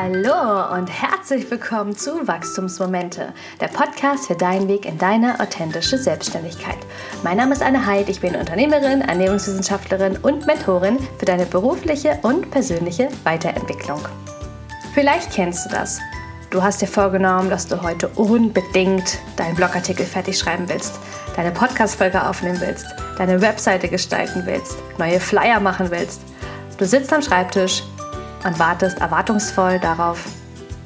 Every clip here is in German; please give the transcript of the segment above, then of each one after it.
Hallo und herzlich willkommen zu Wachstumsmomente, der Podcast für deinen Weg in deine authentische Selbstständigkeit. Mein Name ist Anne Heid, ich bin Unternehmerin, Ernährungswissenschaftlerin und Mentorin für deine berufliche und persönliche Weiterentwicklung. Vielleicht kennst du das. Du hast dir vorgenommen, dass du heute unbedingt deinen Blogartikel fertig schreiben willst, deine Podcast-Folge aufnehmen willst, deine Webseite gestalten willst, neue Flyer machen willst. Du sitzt am Schreibtisch und wartest erwartungsvoll darauf,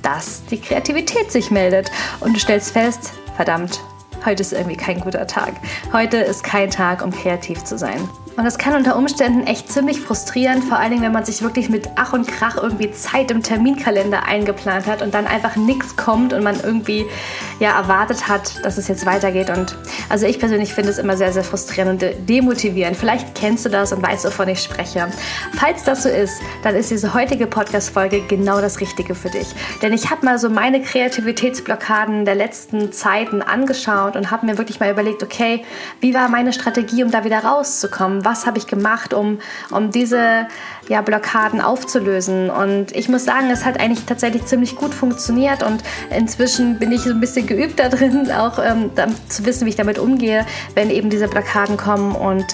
dass die Kreativität sich meldet und du stellst fest, verdammt, heute ist irgendwie kein guter Tag. Heute ist kein Tag, um kreativ zu sein. Und das kann unter Umständen echt ziemlich frustrieren, vor allen Dingen, wenn man sich wirklich mit Ach und Krach irgendwie Zeit im Terminkalender eingeplant hat und dann einfach nichts kommt und man irgendwie ja erwartet hat, dass es jetzt weitergeht. Und also ich persönlich finde es immer sehr, sehr frustrierend und demotivierend. Vielleicht kennst du das und weißt, wovon ich spreche. Falls das so ist, dann ist diese heutige Podcast-Folge genau das Richtige für dich. Denn ich habe mal so meine Kreativitätsblockaden der letzten Zeiten angeschaut und habe mir wirklich mal überlegt, okay, wie war meine Strategie, um da wieder rauszukommen? Was habe ich gemacht, um, um diese ja, Blockaden aufzulösen. Und ich muss sagen, es hat eigentlich tatsächlich ziemlich gut funktioniert und inzwischen bin ich so ein bisschen geübt da drin, auch ähm, zu wissen, wie ich damit umgehe, wenn eben diese Blockaden kommen. Und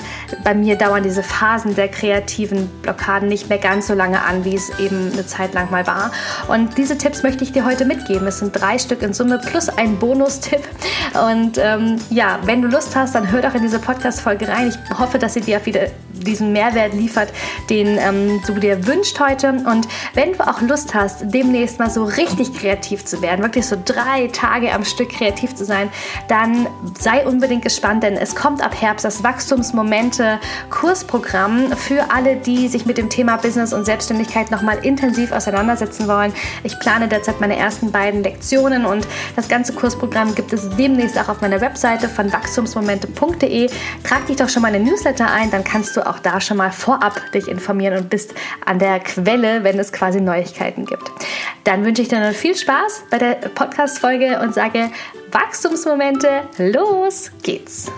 bei mir dauern diese Phasen der kreativen Blockaden nicht mehr ganz so lange an, wie es eben eine Zeit lang mal war. Und diese Tipps möchte ich dir heute mitgeben. Es sind drei Stück in Summe plus ein Bonustipp. Und ähm, ja, wenn du Lust hast, dann hör doch in diese Podcast-Folge rein. Ich hoffe, dass sie dir wieder diesen Mehrwert liefert, den ähm, du dir wünscht heute. Und wenn du auch Lust hast, demnächst mal so richtig kreativ zu werden, wirklich so drei Tage am Stück kreativ zu sein, dann sei unbedingt gespannt, denn es kommt ab Herbst das Wachstumsmomente Kursprogramm für alle, die sich mit dem Thema Business und Selbstständigkeit nochmal intensiv auseinandersetzen wollen. Ich plane derzeit meine ersten beiden Lektionen und das ganze Kursprogramm gibt es demnächst auch auf meiner Webseite von wachstumsmomente.de. Trag dich doch schon mal in den Newsletter ein, dann kannst du auch da schon mal vorab dich informieren und bist an der Quelle, wenn es quasi Neuigkeiten gibt. Dann wünsche ich dir noch viel Spaß bei der Podcast-Folge und sage Wachstumsmomente, los geht's!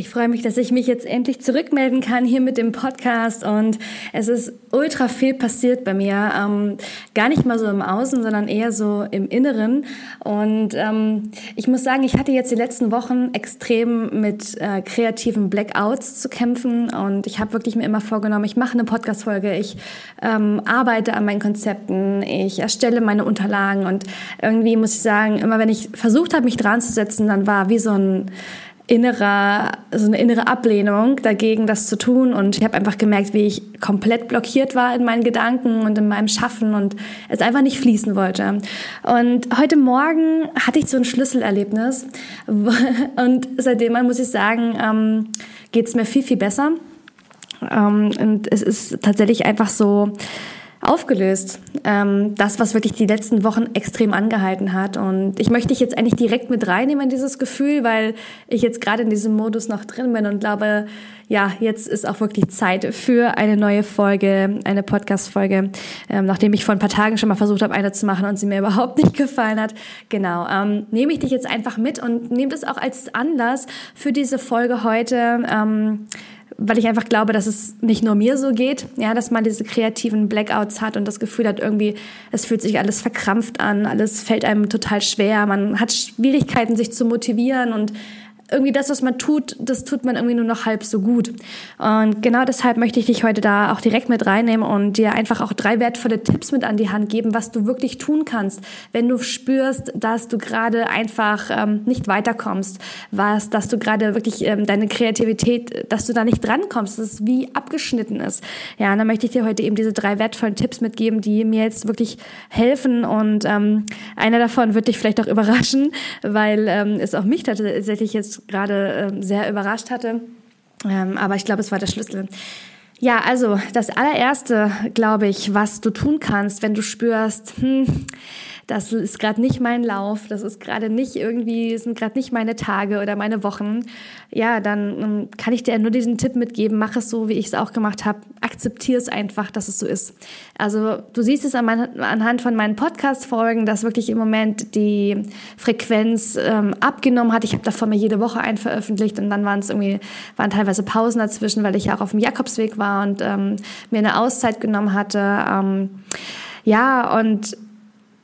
Ich freue mich, dass ich mich jetzt endlich zurückmelden kann hier mit dem Podcast und es ist ultra viel passiert bei mir. Ähm, gar nicht mal so im Außen, sondern eher so im Inneren. Und ähm, ich muss sagen, ich hatte jetzt die letzten Wochen extrem mit äh, kreativen Blackouts zu kämpfen und ich habe wirklich mir immer vorgenommen, ich mache eine Podcast-Folge, ich ähm, arbeite an meinen Konzepten, ich erstelle meine Unterlagen und irgendwie muss ich sagen, immer wenn ich versucht habe, mich dran zu setzen, dann war wie so ein innerer, so eine innere Ablehnung dagegen, das zu tun. Und ich habe einfach gemerkt, wie ich komplett blockiert war in meinen Gedanken und in meinem Schaffen und es einfach nicht fließen wollte. Und heute Morgen hatte ich so ein Schlüsselerlebnis. Und seitdem muss ich sagen, ähm, geht es mir viel, viel besser. Ähm, und es ist tatsächlich einfach so, aufgelöst. Ähm, das, was wirklich die letzten Wochen extrem angehalten hat. Und ich möchte dich jetzt eigentlich direkt mit reinnehmen in dieses Gefühl, weil ich jetzt gerade in diesem Modus noch drin bin und glaube, ja, jetzt ist auch wirklich Zeit für eine neue Folge, eine Podcast-Folge, ähm, nachdem ich vor ein paar Tagen schon mal versucht habe, eine zu machen und sie mir überhaupt nicht gefallen hat. Genau, ähm, nehme ich dich jetzt einfach mit und nehme das auch als Anlass für diese Folge heute. Ähm, weil ich einfach glaube, dass es nicht nur mir so geht, ja, dass man diese kreativen Blackouts hat und das Gefühl hat, irgendwie, es fühlt sich alles verkrampft an, alles fällt einem total schwer, man hat Schwierigkeiten, sich zu motivieren und irgendwie das, was man tut, das tut man irgendwie nur noch halb so gut. Und genau deshalb möchte ich dich heute da auch direkt mit reinnehmen und dir einfach auch drei wertvolle Tipps mit an die Hand geben, was du wirklich tun kannst, wenn du spürst, dass du gerade einfach ähm, nicht weiterkommst, was, dass du gerade wirklich ähm, deine Kreativität, dass du da nicht drankommst, dass es wie abgeschnitten ist. Ja, und dann möchte ich dir heute eben diese drei wertvollen Tipps mitgeben, die mir jetzt wirklich helfen und ähm, einer davon wird dich vielleicht auch überraschen, weil ähm, es auch mich tatsächlich jetzt gerade äh, sehr überrascht hatte. Ähm, aber ich glaube, es war der Schlüssel. Ja, also das allererste, glaube ich, was du tun kannst, wenn du spürst, hm, das ist gerade nicht mein Lauf, das ist gerade nicht irgendwie, sind gerade nicht meine Tage oder meine Wochen, ja, dann ähm, kann ich dir nur diesen Tipp mitgeben, mach es so, wie ich es auch gemacht habe, akzeptiere es einfach, dass es so ist. Also du siehst es an mein, anhand von meinen Podcast-Folgen, dass wirklich im Moment die Frequenz ähm, abgenommen hat. Ich habe davor mir jede Woche einen veröffentlicht und dann waren es irgendwie, waren teilweise Pausen dazwischen, weil ich ja auch auf dem Jakobsweg war und ähm, mir eine Auszeit genommen hatte. Ähm, ja, und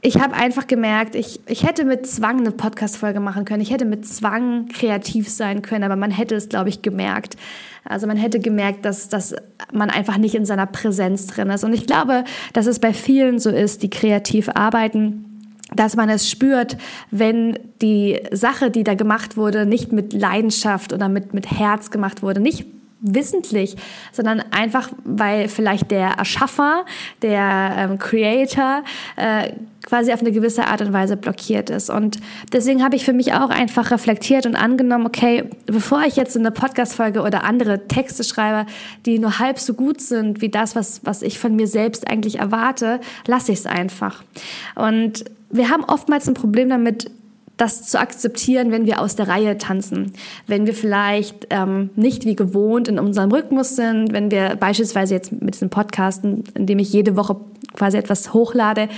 ich habe einfach gemerkt, ich, ich hätte mit Zwang eine Podcast-Folge machen können. Ich hätte mit Zwang kreativ sein können, aber man hätte es, glaube ich, gemerkt. Also man hätte gemerkt, dass, dass man einfach nicht in seiner Präsenz drin ist. Und ich glaube, dass es bei vielen so ist, die kreativ arbeiten dass man es spürt, wenn die Sache, die da gemacht wurde, nicht mit Leidenschaft oder mit, mit Herz gemacht wurde, nicht wissentlich, sondern einfach, weil vielleicht der Erschaffer, der ähm, Creator äh, quasi auf eine gewisse Art und Weise blockiert ist. Und deswegen habe ich für mich auch einfach reflektiert und angenommen, okay, bevor ich jetzt eine Podcast-Folge oder andere Texte schreibe, die nur halb so gut sind wie das, was, was ich von mir selbst eigentlich erwarte, lasse ich es einfach. Und wir haben oftmals ein Problem damit, das zu akzeptieren, wenn wir aus der Reihe tanzen, wenn wir vielleicht ähm, nicht wie gewohnt in unserem Rhythmus sind, wenn wir beispielsweise jetzt mit diesem Podcasten, in dem ich jede Woche quasi etwas hochlade,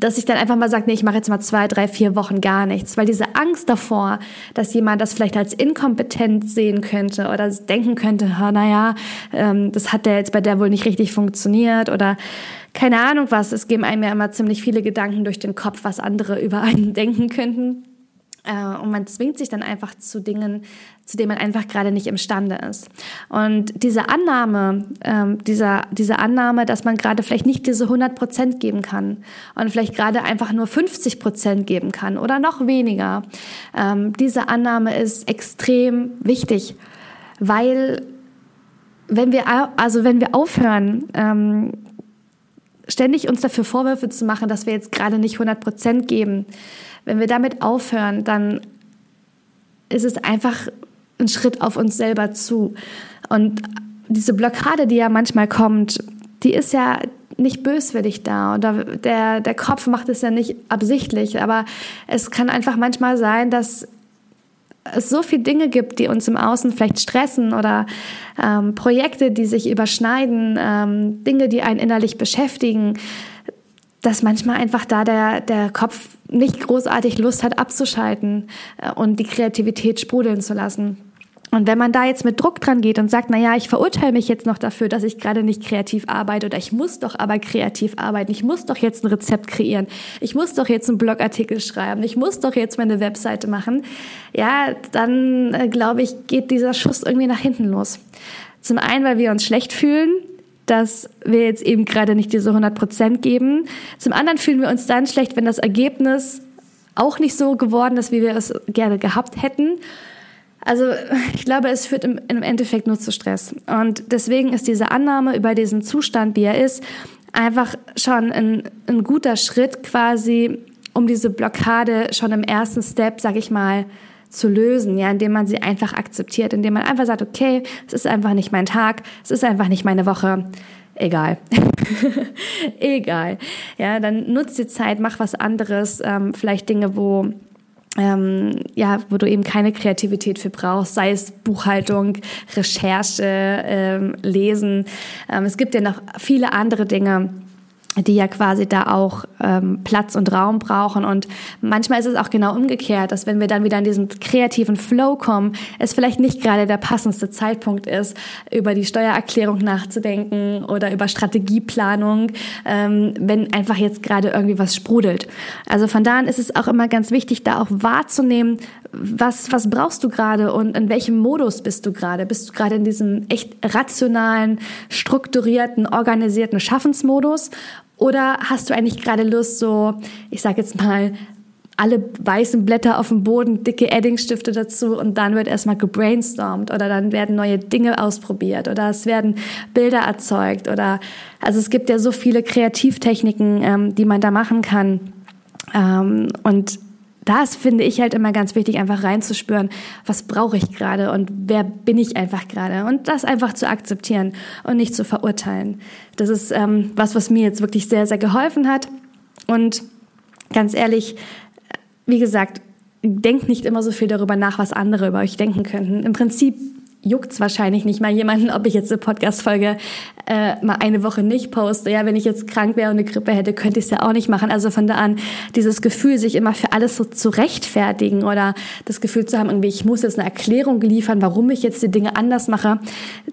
dass ich dann einfach mal sage, nee, ich mache jetzt mal zwei, drei, vier Wochen gar nichts, weil diese Angst davor, dass jemand das vielleicht als inkompetent sehen könnte oder denken könnte, naja, ähm, das hat der jetzt bei der wohl nicht richtig funktioniert oder keine Ahnung was. Es geben einem ja immer ziemlich viele Gedanken durch den Kopf, was andere über einen denken könnten. Äh, und man zwingt sich dann einfach zu Dingen, zu denen man einfach gerade nicht imstande ist. Und diese Annahme, ähm, dieser, diese Annahme, dass man gerade vielleicht nicht diese 100 Prozent geben kann und vielleicht gerade einfach nur 50 Prozent geben kann oder noch weniger, ähm, diese Annahme ist extrem wichtig, weil wenn wir, also wenn wir aufhören, ähm, ständig uns dafür Vorwürfe zu machen, dass wir jetzt gerade nicht 100 Prozent geben, wenn wir damit aufhören, dann ist es einfach ein Schritt auf uns selber zu. Und diese Blockade, die ja manchmal kommt, die ist ja nicht böswillig da. Oder der, der Kopf macht es ja nicht absichtlich, aber es kann einfach manchmal sein, dass es so viele Dinge gibt, die uns im Außen vielleicht stressen oder ähm, Projekte, die sich überschneiden, ähm, Dinge, die einen innerlich beschäftigen, dass manchmal einfach da der, der Kopf nicht großartig Lust hat abzuschalten äh, und die Kreativität sprudeln zu lassen. Und wenn man da jetzt mit Druck dran geht und sagt, na ja, ich verurteile mich jetzt noch dafür, dass ich gerade nicht kreativ arbeite oder ich muss doch aber kreativ arbeiten, ich muss doch jetzt ein Rezept kreieren, ich muss doch jetzt einen Blogartikel schreiben, ich muss doch jetzt meine Webseite machen, ja, dann äh, glaube ich, geht dieser Schuss irgendwie nach hinten los. Zum einen, weil wir uns schlecht fühlen, dass wir jetzt eben gerade nicht diese 100 Prozent geben. Zum anderen fühlen wir uns dann schlecht, wenn das Ergebnis auch nicht so geworden ist, wie wir es gerne gehabt hätten. Also ich glaube, es führt im, im Endeffekt nur zu Stress. Und deswegen ist diese Annahme über diesen Zustand, wie er ist, einfach schon ein, ein guter Schritt quasi, um diese Blockade schon im ersten Step, sag ich mal, zu lösen, ja, indem man sie einfach akzeptiert, indem man einfach sagt, okay, es ist einfach nicht mein Tag, es ist einfach nicht meine Woche, egal, egal, ja, dann nutzt die Zeit, mach was anderes, ähm, vielleicht Dinge, wo ähm, ja, wo du eben keine Kreativität für brauchst, sei es Buchhaltung, Recherche, ähm, Lesen. Ähm, es gibt ja noch viele andere Dinge, die ja quasi da auch ähm, Platz und Raum brauchen. Und manchmal ist es auch genau umgekehrt, dass wenn wir dann wieder in diesen kreativen Flow kommen, es vielleicht nicht gerade der passendste Zeitpunkt ist, über die Steuererklärung nachzudenken oder über Strategieplanung, ähm, wenn einfach jetzt gerade irgendwie was sprudelt. Also von da an ist es auch immer ganz wichtig, da auch wahrzunehmen, was, was brauchst du gerade und in welchem Modus bist du gerade? Bist du gerade in diesem echt rationalen, strukturierten, organisierten Schaffensmodus oder hast du eigentlich gerade Lust, so, ich sag jetzt mal, alle weißen Blätter auf dem Boden, dicke Eddingstifte dazu und dann wird erstmal gebrainstormt oder dann werden neue Dinge ausprobiert oder es werden Bilder erzeugt oder also es gibt ja so viele Kreativtechniken, ähm, die man da machen kann. Ähm, und das finde ich halt immer ganz wichtig, einfach reinzuspüren, was brauche ich gerade und wer bin ich einfach gerade und das einfach zu akzeptieren und nicht zu verurteilen. Das ist ähm, was, was mir jetzt wirklich sehr, sehr geholfen hat. Und ganz ehrlich, wie gesagt, denkt nicht immer so viel darüber nach, was andere über euch denken könnten. Im Prinzip juckt's wahrscheinlich nicht mal jemanden, ob ich jetzt eine Podcast-Folge äh, mal eine Woche nicht poste. Ja, wenn ich jetzt krank wäre und eine Grippe hätte, könnte ich es ja auch nicht machen. Also von da an dieses Gefühl, sich immer für alles so zu rechtfertigen oder das Gefühl zu haben, irgendwie, ich muss jetzt eine Erklärung liefern, warum ich jetzt die Dinge anders mache,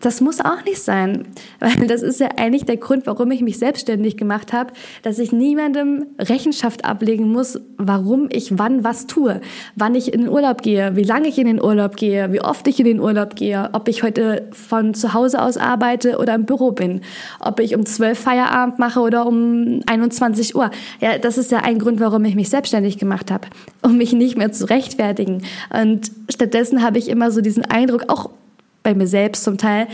das muss auch nicht sein. Weil das ist ja eigentlich der Grund, warum ich mich selbstständig gemacht habe, dass ich niemandem Rechenschaft ablegen muss, warum ich wann was tue, wann ich in den Urlaub gehe, wie lange ich in den Urlaub gehe, wie oft ich in den Urlaub gehe ob ich heute von zu Hause aus arbeite oder im Büro bin, ob ich um 12 Feierabend mache oder um 21 Uhr. Ja, das ist ja ein Grund, warum ich mich selbstständig gemacht habe, um mich nicht mehr zu rechtfertigen. Und stattdessen habe ich immer so diesen Eindruck, auch bei mir selbst zum Teil,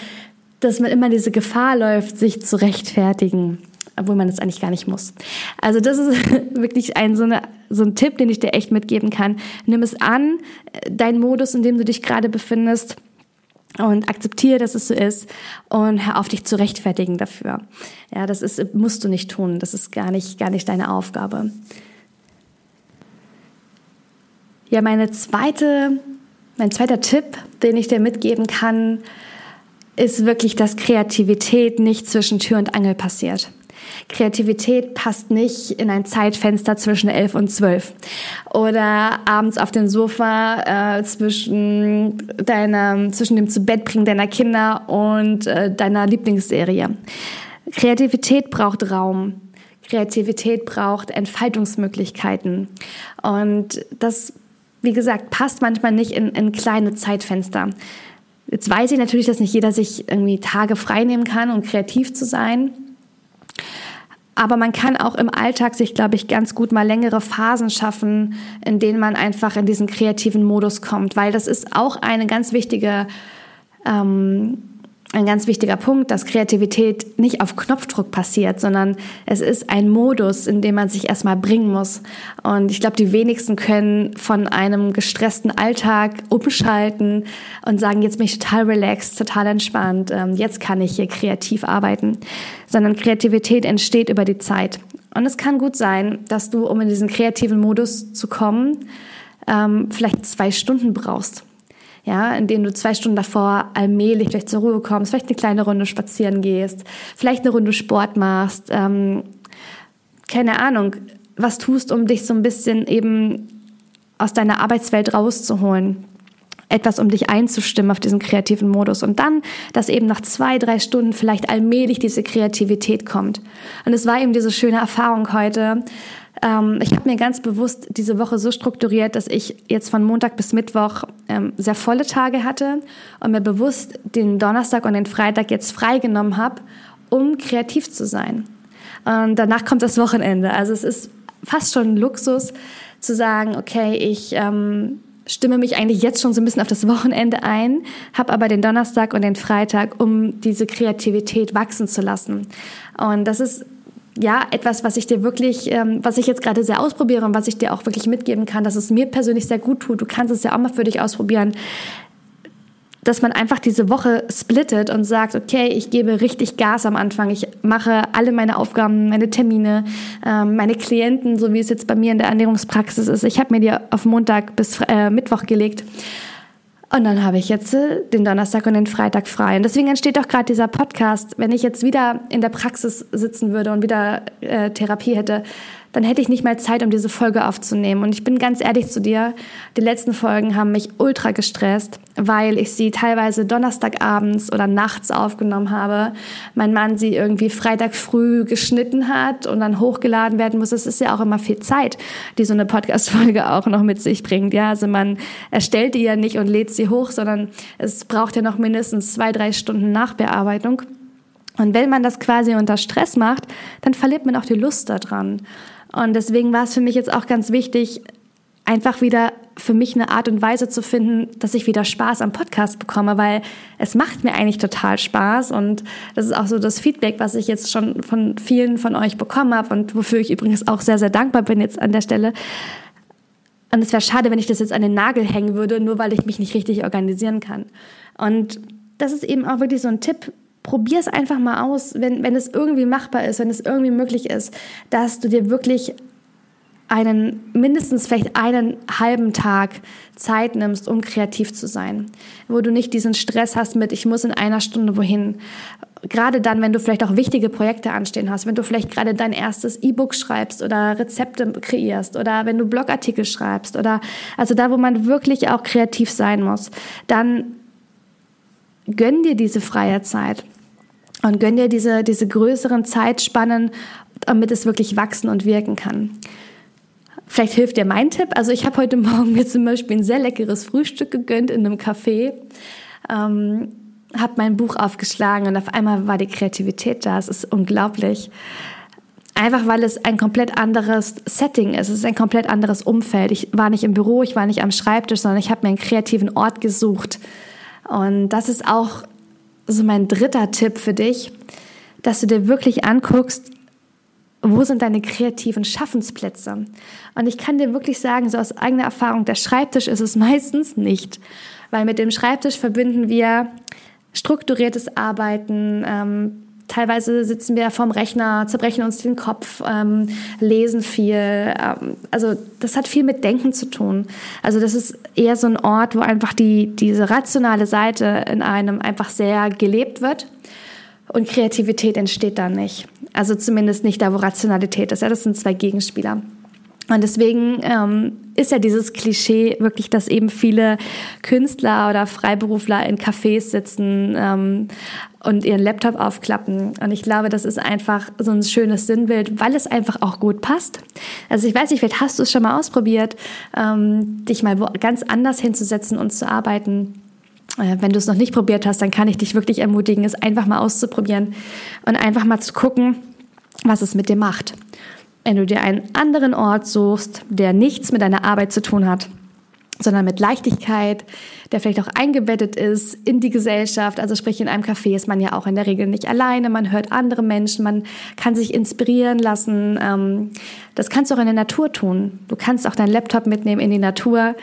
dass man immer diese Gefahr läuft, sich zu rechtfertigen obwohl man das eigentlich gar nicht muss. Also das ist wirklich ein so, eine, so ein Tipp, den ich dir echt mitgeben kann. Nimm es an, dein Modus, in dem du dich gerade befindest, und akzeptiere, dass es so ist und hör auf dich zu rechtfertigen dafür. Ja, das ist, musst du nicht tun. Das ist gar nicht, gar nicht deine Aufgabe. Ja, meine zweite, mein zweiter Tipp, den ich dir mitgeben kann, ist wirklich, dass Kreativität nicht zwischen Tür und Angel passiert. Kreativität passt nicht in ein Zeitfenster zwischen elf und zwölf oder abends auf dem Sofa äh, zwischen deiner zwischen dem zu Bett bringen deiner Kinder und äh, deiner Lieblingsserie. Kreativität braucht Raum. Kreativität braucht Entfaltungsmöglichkeiten und das wie gesagt, passt manchmal nicht in, in kleine Zeitfenster. Jetzt weiß ich natürlich, dass nicht jeder sich irgendwie Tage frei nehmen kann, um kreativ zu sein. Aber man kann auch im Alltag sich, glaube ich, ganz gut mal längere Phasen schaffen, in denen man einfach in diesen kreativen Modus kommt, weil das ist auch eine ganz wichtige ähm, ein ganz wichtiger Punkt, dass Kreativität nicht auf Knopfdruck passiert, sondern es ist ein Modus, in dem man sich erstmal bringen muss. Und ich glaube, die wenigsten können von einem gestressten Alltag umschalten und sagen, jetzt bin ich total relaxed, total entspannt, ähm, jetzt kann ich hier kreativ arbeiten. Sondern Kreativität entsteht über die Zeit. Und es kann gut sein, dass du, um in diesen kreativen Modus zu kommen, ähm, vielleicht zwei Stunden brauchst ja, in denen du zwei Stunden davor allmählich vielleicht zur Ruhe kommst, vielleicht eine kleine Runde spazieren gehst, vielleicht eine Runde Sport machst, ähm, keine Ahnung, was tust, um dich so ein bisschen eben aus deiner Arbeitswelt rauszuholen. Etwas, um dich einzustimmen auf diesen kreativen Modus. Und dann, dass eben nach zwei, drei Stunden vielleicht allmählich diese Kreativität kommt. Und es war eben diese schöne Erfahrung heute, ähm, ich habe mir ganz bewusst diese Woche so strukturiert, dass ich jetzt von Montag bis Mittwoch ähm, sehr volle Tage hatte und mir bewusst den Donnerstag und den Freitag jetzt freigenommen habe, um kreativ zu sein. Und danach kommt das Wochenende. Also es ist fast schon Luxus zu sagen, okay, ich ähm, stimme mich eigentlich jetzt schon so ein bisschen auf das Wochenende ein, habe aber den Donnerstag und den Freitag, um diese Kreativität wachsen zu lassen. Und das ist ja, etwas, was ich dir wirklich, ähm, was ich jetzt gerade sehr ausprobiere und was ich dir auch wirklich mitgeben kann, dass es mir persönlich sehr gut tut. Du kannst es ja auch mal für dich ausprobieren, dass man einfach diese Woche splittet und sagt, okay, ich gebe richtig Gas am Anfang, ich mache alle meine Aufgaben, meine Termine, ähm, meine Klienten, so wie es jetzt bei mir in der Ernährungspraxis ist. Ich habe mir die auf Montag bis äh, Mittwoch gelegt und dann habe ich jetzt äh, den Donnerstag und den Freitag frei. Und deswegen entsteht auch gerade dieser Podcast. Wenn ich jetzt wieder in der Praxis sitzen würde und wieder äh, Therapie hätte, dann hätte ich nicht mal Zeit, um diese Folge aufzunehmen. Und ich bin ganz ehrlich zu dir, die letzten Folgen haben mich ultra gestresst, weil ich sie teilweise Donnerstagabends oder nachts aufgenommen habe. Mein Mann sie irgendwie Freitag früh geschnitten hat und dann hochgeladen werden muss. Es ist ja auch immer viel Zeit, die so eine Podcast-Folge auch noch mit sich bringt. Ja, also man erstellt die ja nicht und lädt sie hoch, sondern es braucht ja noch mindestens zwei, drei Stunden Nachbearbeitung. Und wenn man das quasi unter Stress macht, dann verliert man auch die Lust daran. Und deswegen war es für mich jetzt auch ganz wichtig, einfach wieder für mich eine Art und Weise zu finden, dass ich wieder Spaß am Podcast bekomme, weil es macht mir eigentlich total Spaß und das ist auch so das Feedback, was ich jetzt schon von vielen von euch bekommen habe und wofür ich übrigens auch sehr, sehr dankbar bin jetzt an der Stelle. Und es wäre schade, wenn ich das jetzt an den Nagel hängen würde, nur weil ich mich nicht richtig organisieren kann. Und das ist eben auch wirklich so ein Tipp. Probier es einfach mal aus, wenn, wenn es irgendwie machbar ist, wenn es irgendwie möglich ist, dass du dir wirklich einen, mindestens vielleicht einen halben Tag Zeit nimmst, um kreativ zu sein. Wo du nicht diesen Stress hast mit, ich muss in einer Stunde wohin. Gerade dann, wenn du vielleicht auch wichtige Projekte anstehen hast, wenn du vielleicht gerade dein erstes E-Book schreibst oder Rezepte kreierst oder wenn du Blogartikel schreibst oder also da, wo man wirklich auch kreativ sein muss, dann gönn dir diese freie Zeit und gönn dir diese, diese größeren Zeitspannen, damit es wirklich wachsen und wirken kann. Vielleicht hilft dir mein Tipp. Also ich habe heute Morgen mir zum Beispiel ein sehr leckeres Frühstück gegönnt in einem Café. Ähm, habe mein Buch aufgeschlagen und auf einmal war die Kreativität da. Es ist unglaublich. Einfach weil es ein komplett anderes Setting ist. Es ist ein komplett anderes Umfeld. Ich war nicht im Büro, ich war nicht am Schreibtisch, sondern ich habe mir einen kreativen Ort gesucht. Und das ist auch so mein dritter Tipp für dich, dass du dir wirklich anguckst, wo sind deine kreativen Schaffensplätze? Und ich kann dir wirklich sagen, so aus eigener Erfahrung, der Schreibtisch ist es meistens nicht. Weil mit dem Schreibtisch verbinden wir strukturiertes Arbeiten, ähm, teilweise sitzen wir vorm Rechner, zerbrechen uns den Kopf, ähm, lesen viel. Ähm, also das hat viel mit Denken zu tun. Also das ist eher so ein Ort, wo einfach die, diese rationale Seite in einem einfach sehr gelebt wird und Kreativität entsteht dann nicht. Also zumindest nicht da, wo Rationalität ist. Ja, das sind zwei Gegenspieler. Und deswegen ähm, ist ja dieses Klischee wirklich, dass eben viele Künstler oder Freiberufler in Cafés sitzen ähm, und ihren Laptop aufklappen. Und ich glaube, das ist einfach so ein schönes Sinnbild, weil es einfach auch gut passt. Also ich weiß nicht, vielleicht hast du es schon mal ausprobiert, ähm, dich mal ganz anders hinzusetzen und zu arbeiten. Äh, wenn du es noch nicht probiert hast, dann kann ich dich wirklich ermutigen, es einfach mal auszuprobieren und einfach mal zu gucken, was es mit dir macht. Wenn du dir einen anderen Ort suchst, der nichts mit deiner Arbeit zu tun hat, sondern mit Leichtigkeit, der vielleicht auch eingebettet ist in die Gesellschaft. Also sprich, in einem Café ist man ja auch in der Regel nicht alleine, man hört andere Menschen, man kann sich inspirieren lassen. Ähm, das kannst du auch in der Natur tun. Du kannst auch deinen Laptop mitnehmen in die Natur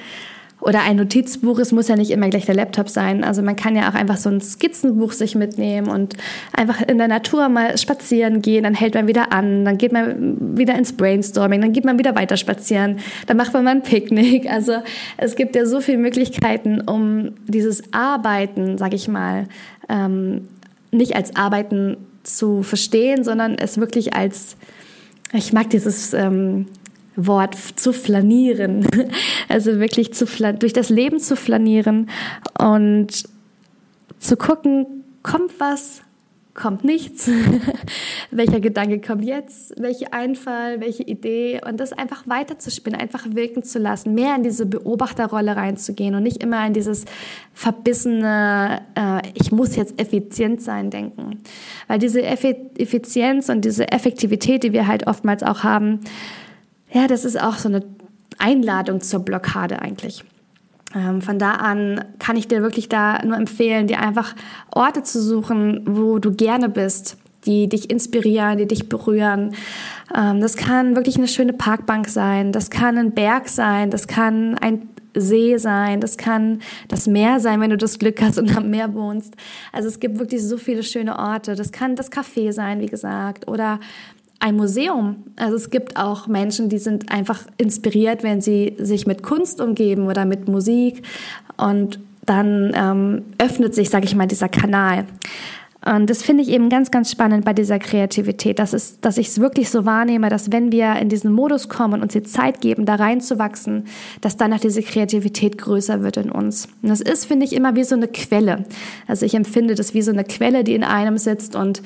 oder ein Notizbuch, es muss ja nicht immer gleich der Laptop sein. Also man kann ja auch einfach so ein Skizzenbuch sich mitnehmen und einfach in der Natur mal spazieren gehen, dann hält man wieder an, dann geht man wieder ins Brainstorming, dann geht man wieder weiter spazieren, dann macht man mal ein Picknick. Also es gibt ja so viele Möglichkeiten, um dieses Arbeiten, sag ich mal, ähm, nicht als Arbeiten zu verstehen, sondern es wirklich als, ich mag dieses ähm, Wort zu flanieren. Also wirklich zu durch das Leben zu flanieren und zu gucken, kommt was, kommt nichts, welcher Gedanke kommt jetzt, welche Einfall, welche Idee und das einfach weiterzuspinnen, einfach wirken zu lassen, mehr in diese Beobachterrolle reinzugehen und nicht immer in dieses verbissene, äh, ich muss jetzt effizient sein denken. Weil diese Effizienz und diese Effektivität, die wir halt oftmals auch haben, ja, das ist auch so eine Einladung zur Blockade eigentlich. Ähm, von da an kann ich dir wirklich da nur empfehlen, dir einfach Orte zu suchen, wo du gerne bist, die dich inspirieren, die dich berühren. Ähm, das kann wirklich eine schöne Parkbank sein, das kann ein Berg sein, das kann ein See sein, das kann das Meer sein, wenn du das Glück hast und am Meer wohnst. Also es gibt wirklich so viele schöne Orte. Das kann das Café sein, wie gesagt, oder ein Museum. Also es gibt auch Menschen, die sind einfach inspiriert, wenn sie sich mit Kunst umgeben oder mit Musik und dann ähm, öffnet sich, sage ich mal, dieser Kanal. Und das finde ich eben ganz, ganz spannend bei dieser Kreativität, dass, es, dass ich es wirklich so wahrnehme, dass wenn wir in diesen Modus kommen und uns die Zeit geben, da reinzuwachsen, dass danach diese Kreativität größer wird in uns. Und das ist, finde ich, immer wie so eine Quelle. Also ich empfinde das wie so eine Quelle, die in einem sitzt und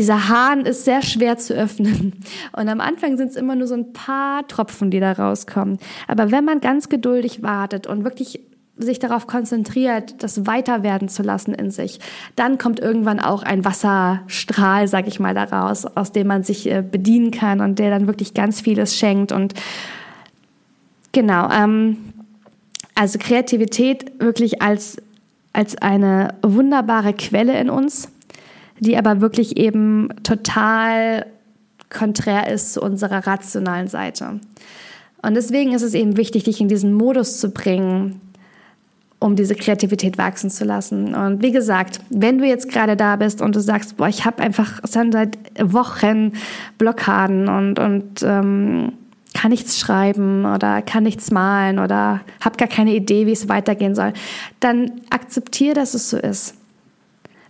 dieser Hahn ist sehr schwer zu öffnen. Und am Anfang sind es immer nur so ein paar Tropfen, die da rauskommen. Aber wenn man ganz geduldig wartet und wirklich sich darauf konzentriert, das weiter werden zu lassen in sich, dann kommt irgendwann auch ein Wasserstrahl, sag ich mal, daraus, aus dem man sich äh, bedienen kann und der dann wirklich ganz vieles schenkt. Und genau, ähm, also Kreativität wirklich als, als eine wunderbare Quelle in uns die aber wirklich eben total konträr ist zu unserer rationalen Seite. Und deswegen ist es eben wichtig, dich in diesen Modus zu bringen, um diese Kreativität wachsen zu lassen. Und wie gesagt, wenn du jetzt gerade da bist und du sagst, boah, ich habe einfach seit Wochen Blockaden und, und ähm, kann nichts schreiben oder kann nichts malen oder habe gar keine Idee, wie es weitergehen soll, dann akzeptiere, dass es so ist.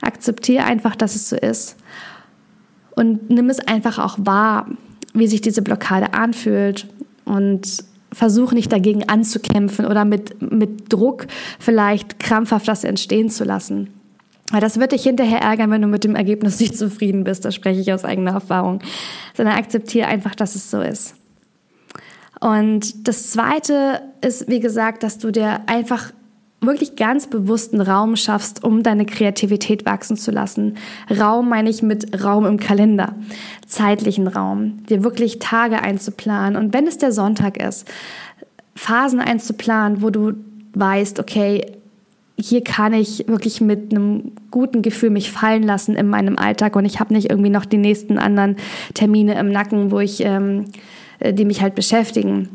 Akzeptiere einfach, dass es so ist. Und nimm es einfach auch wahr, wie sich diese Blockade anfühlt und versuch nicht dagegen anzukämpfen oder mit, mit Druck vielleicht krampfhaft das entstehen zu lassen. Weil das wird dich hinterher ärgern, wenn du mit dem Ergebnis nicht zufrieden bist. Da spreche ich aus eigener Erfahrung. Sondern akzeptiere einfach, dass es so ist. Und das Zweite ist, wie gesagt, dass du dir einfach wirklich ganz bewussten Raum schaffst, um deine Kreativität wachsen zu lassen. Raum meine ich mit Raum im Kalender, zeitlichen Raum, dir wirklich Tage einzuplanen und wenn es der Sonntag ist, Phasen einzuplanen, wo du weißt, okay, hier kann ich wirklich mit einem guten Gefühl mich fallen lassen in meinem Alltag und ich habe nicht irgendwie noch die nächsten anderen Termine im Nacken, wo ich, ähm, äh, die mich halt beschäftigen.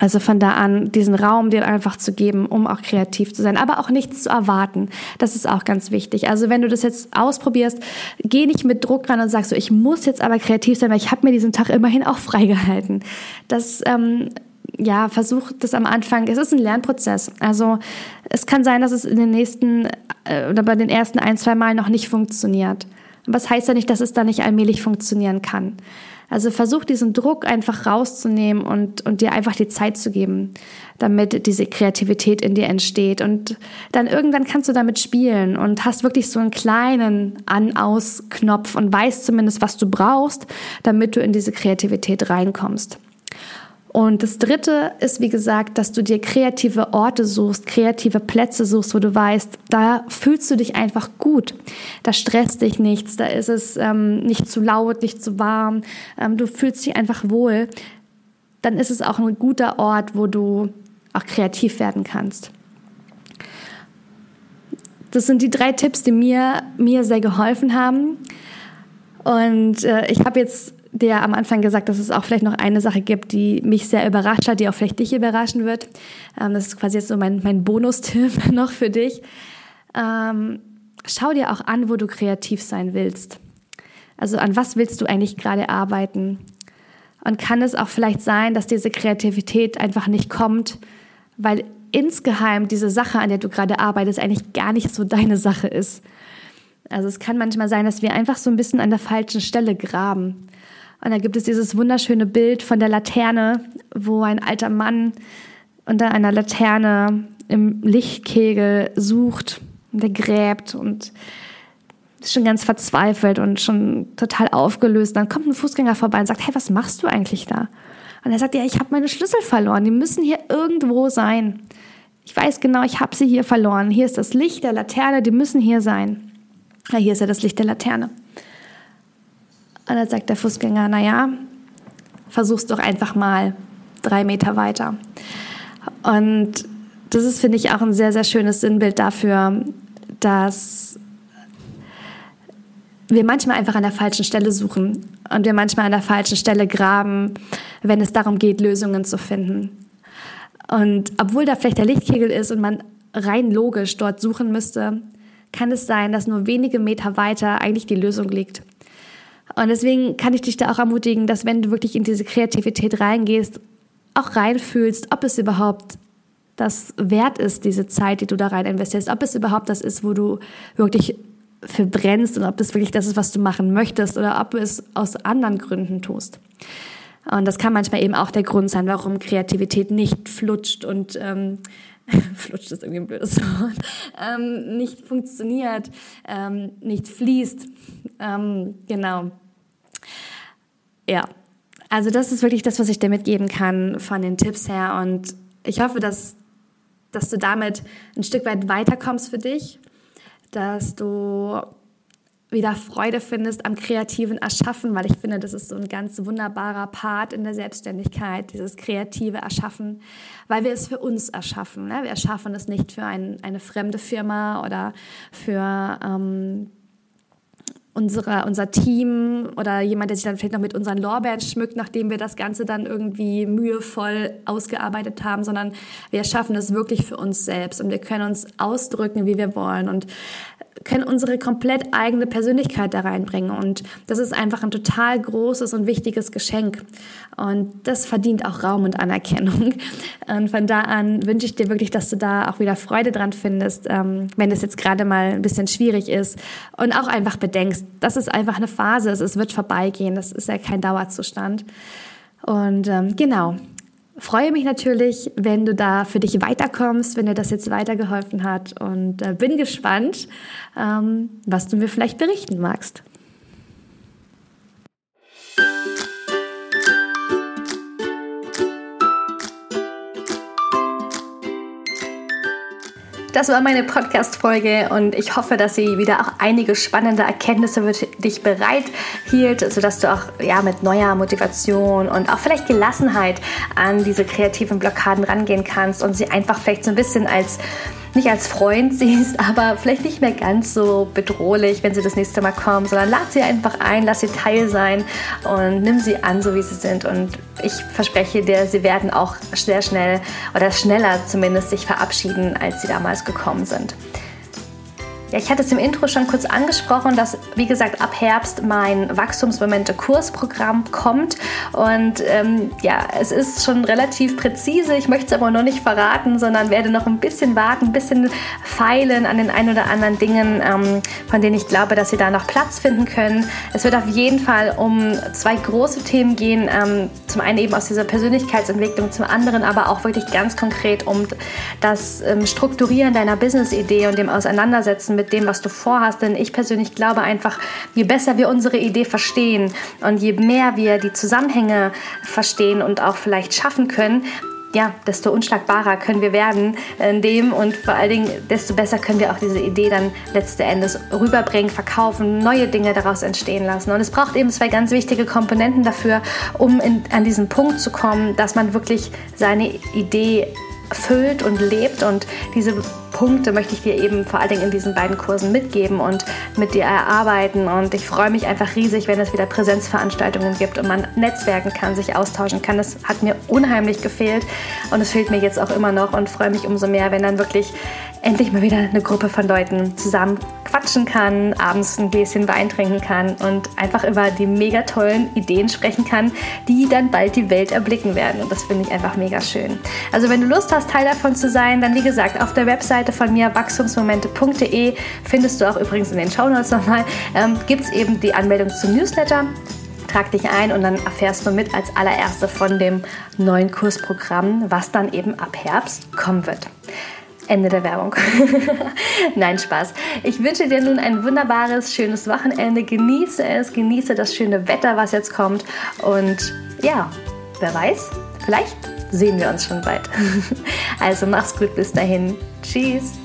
Also von da an diesen Raum dir einfach zu geben, um auch kreativ zu sein, aber auch nichts zu erwarten. Das ist auch ganz wichtig. Also wenn du das jetzt ausprobierst, geh nicht mit Druck ran und sagst so, ich muss jetzt aber kreativ sein, weil ich habe mir diesen Tag immerhin auch freigehalten. Das ähm, ja, versuch das am Anfang. Es ist ein Lernprozess. Also es kann sein, dass es in den nächsten äh, oder bei den ersten ein, zwei Mal noch nicht funktioniert. Das heißt ja nicht, dass es dann nicht allmählich funktionieren kann. Also versuch diesen Druck einfach rauszunehmen und, und dir einfach die Zeit zu geben, damit diese Kreativität in dir entsteht. Und dann irgendwann kannst du damit spielen und hast wirklich so einen kleinen An-Aus-Knopf und weißt zumindest, was du brauchst, damit du in diese Kreativität reinkommst. Und das Dritte ist, wie gesagt, dass du dir kreative Orte suchst, kreative Plätze suchst, wo du weißt, da fühlst du dich einfach gut. Da stresst dich nichts, da ist es ähm, nicht zu laut, nicht zu warm, ähm, du fühlst dich einfach wohl. Dann ist es auch ein guter Ort, wo du auch kreativ werden kannst. Das sind die drei Tipps, die mir, mir sehr geholfen haben. Und äh, ich habe jetzt der am Anfang gesagt, dass es auch vielleicht noch eine Sache gibt, die mich sehr überrascht hat, die auch vielleicht dich überraschen wird. Ähm, das ist quasi jetzt so mein, mein Bonustipp noch für dich. Ähm, schau dir auch an, wo du kreativ sein willst. Also an was willst du eigentlich gerade arbeiten? Und kann es auch vielleicht sein, dass diese Kreativität einfach nicht kommt, weil insgeheim diese Sache, an der du gerade arbeitest, eigentlich gar nicht so deine Sache ist. Also es kann manchmal sein, dass wir einfach so ein bisschen an der falschen Stelle graben. Und da gibt es dieses wunderschöne Bild von der Laterne, wo ein alter Mann unter einer Laterne im Lichtkegel sucht und der gräbt und ist schon ganz verzweifelt und schon total aufgelöst. Dann kommt ein Fußgänger vorbei und sagt, hey, was machst du eigentlich da? Und er sagt, ja, ich habe meine Schlüssel verloren, die müssen hier irgendwo sein. Ich weiß genau, ich habe sie hier verloren. Hier ist das Licht der Laterne, die müssen hier sein. Ja, hier ist ja das Licht der Laterne. Und dann sagt der Fußgänger, naja, versuch's doch einfach mal drei Meter weiter. Und das ist, finde ich, auch ein sehr, sehr schönes Sinnbild dafür, dass wir manchmal einfach an der falschen Stelle suchen und wir manchmal an der falschen Stelle graben, wenn es darum geht, Lösungen zu finden. Und obwohl da vielleicht der Lichtkegel ist und man rein logisch dort suchen müsste, kann es sein, dass nur wenige Meter weiter eigentlich die Lösung liegt. Und deswegen kann ich dich da auch ermutigen, dass wenn du wirklich in diese Kreativität reingehst, auch reinfühlst, ob es überhaupt das wert ist, diese Zeit, die du da rein investierst, ob es überhaupt das ist, wo du wirklich verbrennst und ob das wirklich das ist, was du machen möchtest oder ob du es aus anderen Gründen tust. Und das kann manchmal eben auch der Grund sein, warum Kreativität nicht flutscht und ähm, flutscht ist irgendwie ein blödes Wort, ähm, nicht funktioniert, ähm, nicht fließt. Ähm, genau. Ja, also das ist wirklich das, was ich dir mitgeben kann von den Tipps her. Und ich hoffe, dass, dass du damit ein Stück weit weiterkommst für dich, dass du wieder Freude findest am kreativen Erschaffen, weil ich finde, das ist so ein ganz wunderbarer Part in der Selbstständigkeit, dieses kreative Erschaffen, weil wir es für uns erschaffen. Ne? Wir erschaffen es nicht für ein, eine fremde Firma oder für, ähm, unsere, unser Team oder jemand, der sich dann vielleicht noch mit unseren Lorbeeren schmückt, nachdem wir das Ganze dann irgendwie mühevoll ausgearbeitet haben, sondern wir schaffen es wirklich für uns selbst und wir können uns ausdrücken, wie wir wollen. Und können unsere komplett eigene Persönlichkeit da reinbringen. Und das ist einfach ein total großes und wichtiges Geschenk. Und das verdient auch Raum und Anerkennung. Und von da an wünsche ich dir wirklich, dass du da auch wieder Freude dran findest, ähm, wenn es jetzt gerade mal ein bisschen schwierig ist. Und auch einfach bedenkst, das ist einfach eine Phase, es wird vorbeigehen, das ist ja kein Dauerzustand. Und ähm, genau, freue mich natürlich, wenn du da für dich weiterkommst, wenn dir das jetzt weitergeholfen hat und äh, bin gespannt, ähm, was du mir vielleicht berichten magst. Das war meine Podcast-Folge und ich hoffe, dass sie wieder auch einige spannende Erkenntnisse für dich bereit hielt, sodass du auch ja, mit neuer Motivation und auch vielleicht Gelassenheit an diese kreativen Blockaden rangehen kannst und sie einfach vielleicht so ein bisschen als nicht als Freund siehst, aber vielleicht nicht mehr ganz so bedrohlich, wenn sie das nächste Mal kommen, sondern lad sie einfach ein, lass sie Teil sein und nimm sie an, so wie sie sind. Und ich verspreche dir, sie werden auch sehr schnell oder schneller zumindest sich verabschieden, als sie damals gekommen sind. Ja, ich hatte es im Intro schon kurz angesprochen, dass, wie gesagt, ab Herbst mein Wachstumsmomente-Kursprogramm kommt. Und ähm, ja, es ist schon relativ präzise. Ich möchte es aber noch nicht verraten, sondern werde noch ein bisschen warten, ein bisschen feilen an den ein oder anderen Dingen, ähm, von denen ich glaube, dass sie da noch Platz finden können. Es wird auf jeden Fall um zwei große Themen gehen. Ähm, zum einen eben aus dieser Persönlichkeitsentwicklung, zum anderen aber auch wirklich ganz konkret um das ähm, Strukturieren deiner Business-Idee und dem Auseinandersetzen mit dem, was du vorhast. Denn ich persönlich glaube einfach, je besser wir unsere Idee verstehen und je mehr wir die Zusammenhänge verstehen und auch vielleicht schaffen können, ja, desto unschlagbarer können wir werden in dem und vor allen Dingen, desto besser können wir auch diese Idee dann letzten Endes rüberbringen, verkaufen, neue Dinge daraus entstehen lassen. Und es braucht eben zwei ganz wichtige Komponenten dafür, um in, an diesen Punkt zu kommen, dass man wirklich seine Idee füllt und lebt. Und diese Punkte möchte ich dir eben vor allen Dingen in diesen beiden Kursen mitgeben und mit dir erarbeiten. Und ich freue mich einfach riesig, wenn es wieder Präsenzveranstaltungen gibt und man netzwerken kann, sich austauschen kann. Das hat mir unheimlich gefehlt und es fehlt mir jetzt auch immer noch und freue mich umso mehr, wenn dann wirklich endlich mal wieder eine Gruppe von Leuten zusammen quatschen kann, abends ein Gläschen Wein trinken kann und einfach über die mega tollen Ideen sprechen kann, die dann bald die Welt erblicken werden. Und das finde ich einfach mega schön. Also wenn du Lust hast, Teil davon zu sein, dann wie gesagt, auf der Webseite von mir wachstumsmomente.de findest du auch übrigens in den Shownotes nochmal, ähm, gibt es eben die Anmeldung zum Newsletter trag dich ein und dann erfährst du mit als allererste von dem neuen Kursprogramm, was dann eben ab Herbst kommen wird. Ende der Werbung. Nein, Spaß. Ich wünsche dir nun ein wunderbares, schönes Wochenende. Genieße es, genieße das schöne Wetter, was jetzt kommt. Und ja, wer weiß, vielleicht sehen wir uns schon bald. Also mach's gut bis dahin. Tschüss.